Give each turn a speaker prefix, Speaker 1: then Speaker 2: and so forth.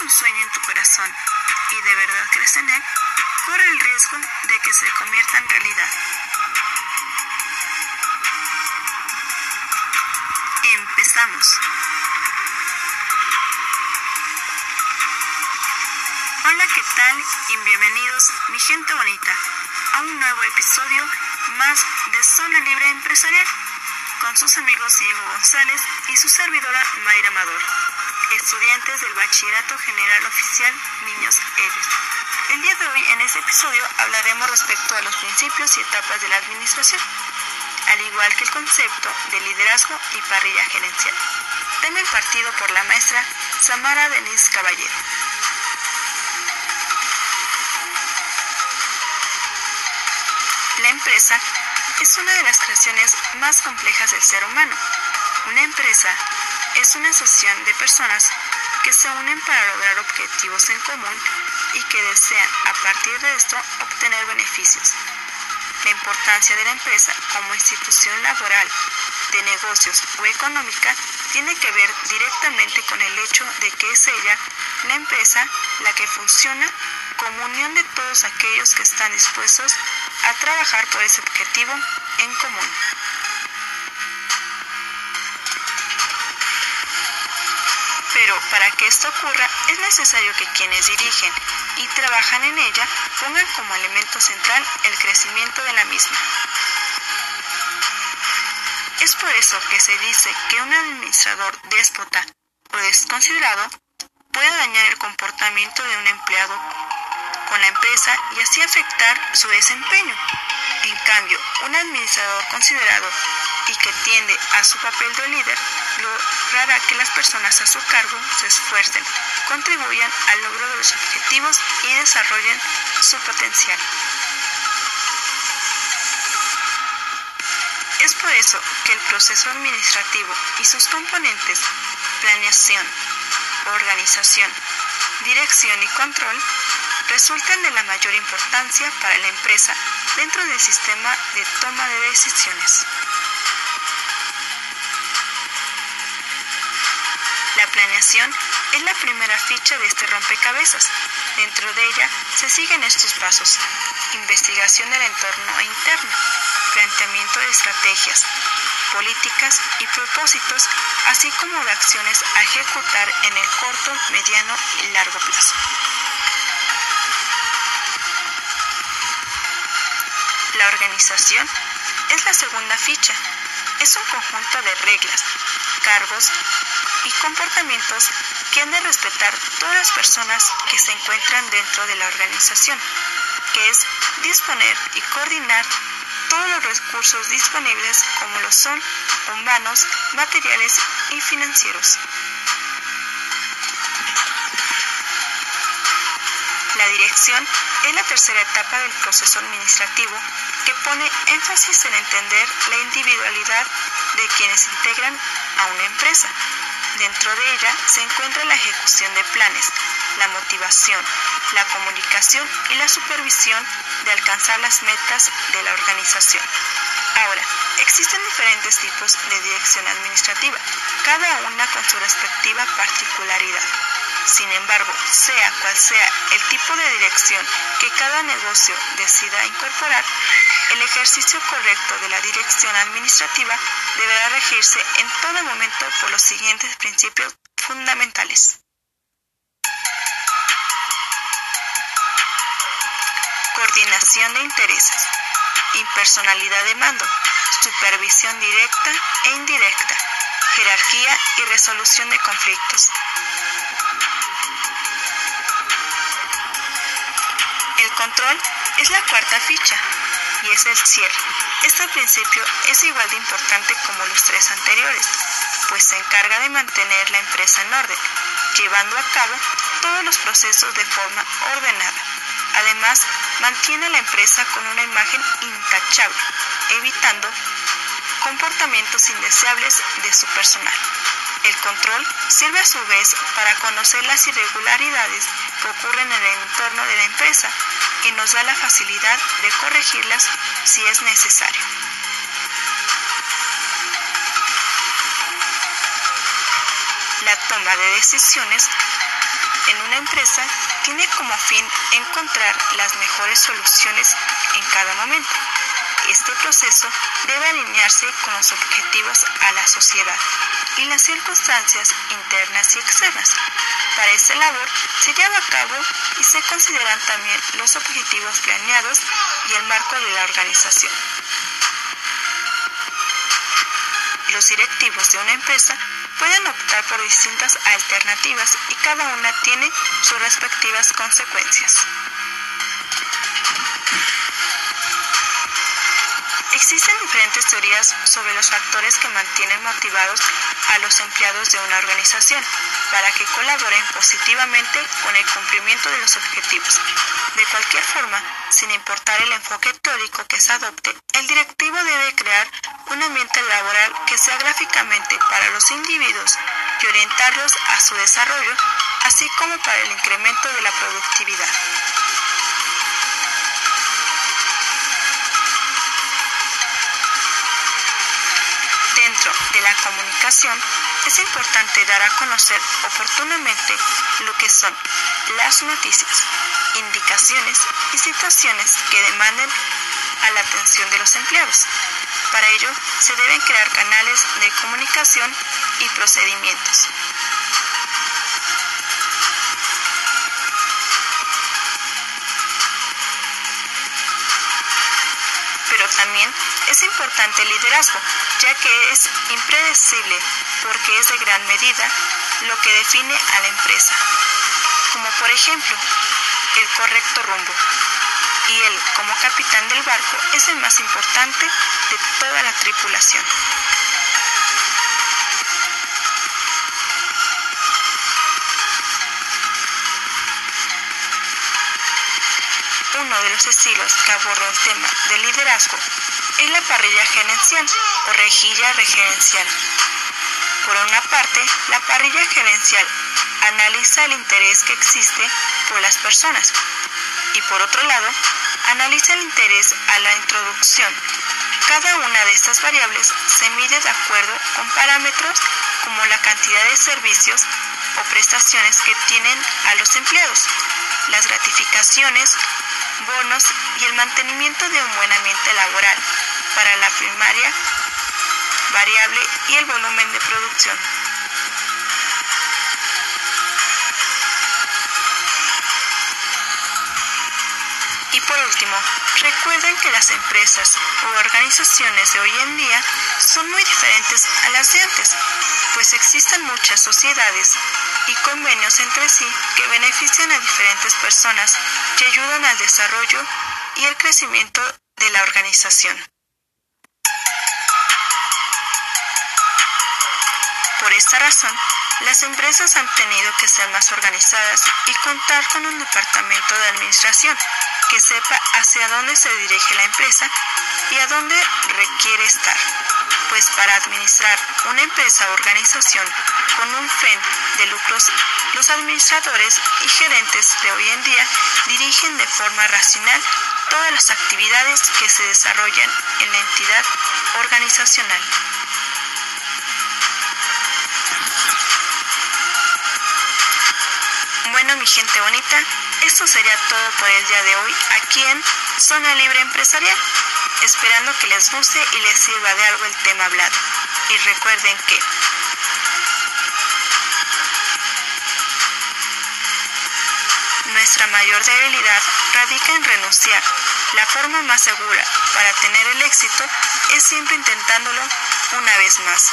Speaker 1: un sueño en tu corazón y de verdad crees en él, corre el riesgo de que se convierta en realidad. Empezamos. Hola, ¿qué tal? Y bienvenidos, mi gente bonita, a un nuevo episodio más de Zona Libre Empresarial con sus amigos Diego González y su servidora Mayra Amador, estudiantes del Bachillerato General Oficial Niños Eres. El día de hoy en este episodio hablaremos respecto a los principios y etapas de la administración, al igual que el concepto de liderazgo y parrilla gerencial. Tema impartido por la maestra Samara Denise Caballero. La empresa es una de las creaciones más complejas del ser humano. Una empresa es una asociación de personas que se unen para lograr objetivos en común y que desean a partir de esto obtener beneficios. La importancia de la empresa como institución laboral, de negocios o económica tiene que ver directamente con el hecho de que es ella, la empresa, la que funciona como unión de todos aquellos que están dispuestos a trabajar por ese objetivo en común. Pero para que esto ocurra es necesario que quienes dirigen y trabajan en ella pongan como elemento central el crecimiento de la misma. Es por eso que se dice que un administrador déspota o desconsiderado puede dañar el comportamiento de un empleado con la empresa y así afectar su desempeño. En cambio, un administrador considerado y que tiende a su papel de líder logrará que las personas a su cargo se esfuercen, contribuyan al logro de los objetivos y desarrollen su potencial. Es por eso que el proceso administrativo y sus componentes, planeación, organización, dirección y control, resultan de la mayor importancia para la empresa dentro del sistema de toma de decisiones. Planeación es la primera ficha de este rompecabezas. Dentro de ella se siguen estos pasos. Investigación del entorno interno, planteamiento de estrategias, políticas y propósitos, así como de acciones a ejecutar en el corto, mediano y largo plazo. La organización es la segunda ficha. Es un conjunto de reglas, cargos y comportamientos que han de respetar todas las personas que se encuentran dentro de la organización, que es disponer y coordinar todos los recursos disponibles como lo son humanos, materiales y financieros. La dirección es la tercera etapa del proceso administrativo que pone énfasis en entender la individualidad de quienes integran a una empresa. Dentro de ella se encuentra la ejecución de planes, la motivación, la comunicación y la supervisión de alcanzar las metas de la organización. Ahora, existen diferentes tipos de dirección administrativa, cada una con su respectiva particularidad. Sin embargo, sea cual sea el tipo de dirección que cada negocio decida incorporar, el ejercicio correcto de la dirección administrativa deberá regirse en todo momento por los siguientes principios fundamentales. Coordinación de intereses, impersonalidad de mando, supervisión directa e indirecta, jerarquía y resolución de conflictos, control es la cuarta ficha y es el cierre. Este principio es igual de importante como los tres anteriores, pues se encarga de mantener la empresa en orden, llevando a cabo todos los procesos de forma ordenada. Además, mantiene a la empresa con una imagen intachable, evitando comportamientos indeseables de su personal. El control sirve a su vez para conocer las irregularidades que ocurren en el entorno de la empresa y nos da la facilidad de corregirlas si es necesario. La toma de decisiones en una empresa tiene como fin encontrar las mejores soluciones en cada momento. Este proceso debe alinearse con los objetivos a la sociedad y las circunstancias internas y externas. Para esta labor se lleva a cabo y se consideran también los objetivos planeados y el marco de la organización. Los directivos de una empresa pueden optar por distintas alternativas y cada una tiene sus respectivas consecuencias. Existen diferentes teorías sobre los factores que mantienen motivados a los empleados de una organización para que colaboren positivamente con el cumplimiento de los objetivos. De cualquier forma, sin importar el enfoque teórico que se adopte, el directivo debe crear un ambiente laboral que sea gráficamente para los individuos y orientarlos a su desarrollo, así como para el incremento de la productividad. De la comunicación es importante dar a conocer oportunamente lo que son las noticias, indicaciones y situaciones que demanden la atención de los empleados. Para ello, se deben crear canales de comunicación y procedimientos. También es importante el liderazgo, ya que es impredecible porque es de gran medida lo que define a la empresa, como por ejemplo el correcto rumbo. Y él, como capitán del barco, es el más importante de toda la tripulación. Uno de los estilos que aborda el tema del liderazgo es la parrilla gerencial o rejilla regerencial. Por una parte, la parrilla gerencial analiza el interés que existe por las personas y por otro lado, analiza el interés a la introducción. Cada una de estas variables se mide de acuerdo con parámetros como la cantidad de servicios o prestaciones que tienen a los empleados, las gratificaciones, bonos y el mantenimiento de un buen ambiente laboral para la primaria variable y el volumen de producción. Y por último, recuerden que las empresas u organizaciones de hoy en día son muy diferentes a las de antes, pues existen muchas sociedades y convenios entre sí que benefician a diferentes personas y ayudan al desarrollo y el crecimiento de la organización. Por esta razón, las empresas han tenido que ser más organizadas y contar con un departamento de administración que sepa hacia dónde se dirige la empresa y a dónde requiere estar. Pues para administrar una empresa o organización con un fin de lucros, los administradores y gerentes de hoy en día dirigen de forma racional todas las actividades que se desarrollan en la entidad organizacional. Bueno, mi gente bonita, esto sería todo por el día de hoy aquí en Zona Libre Empresarial, esperando que les guste y les sirva de algo el tema hablado. Y recuerden que nuestra mayor debilidad radica en renunciar. La forma más segura para tener el éxito es siempre intentándolo una vez más.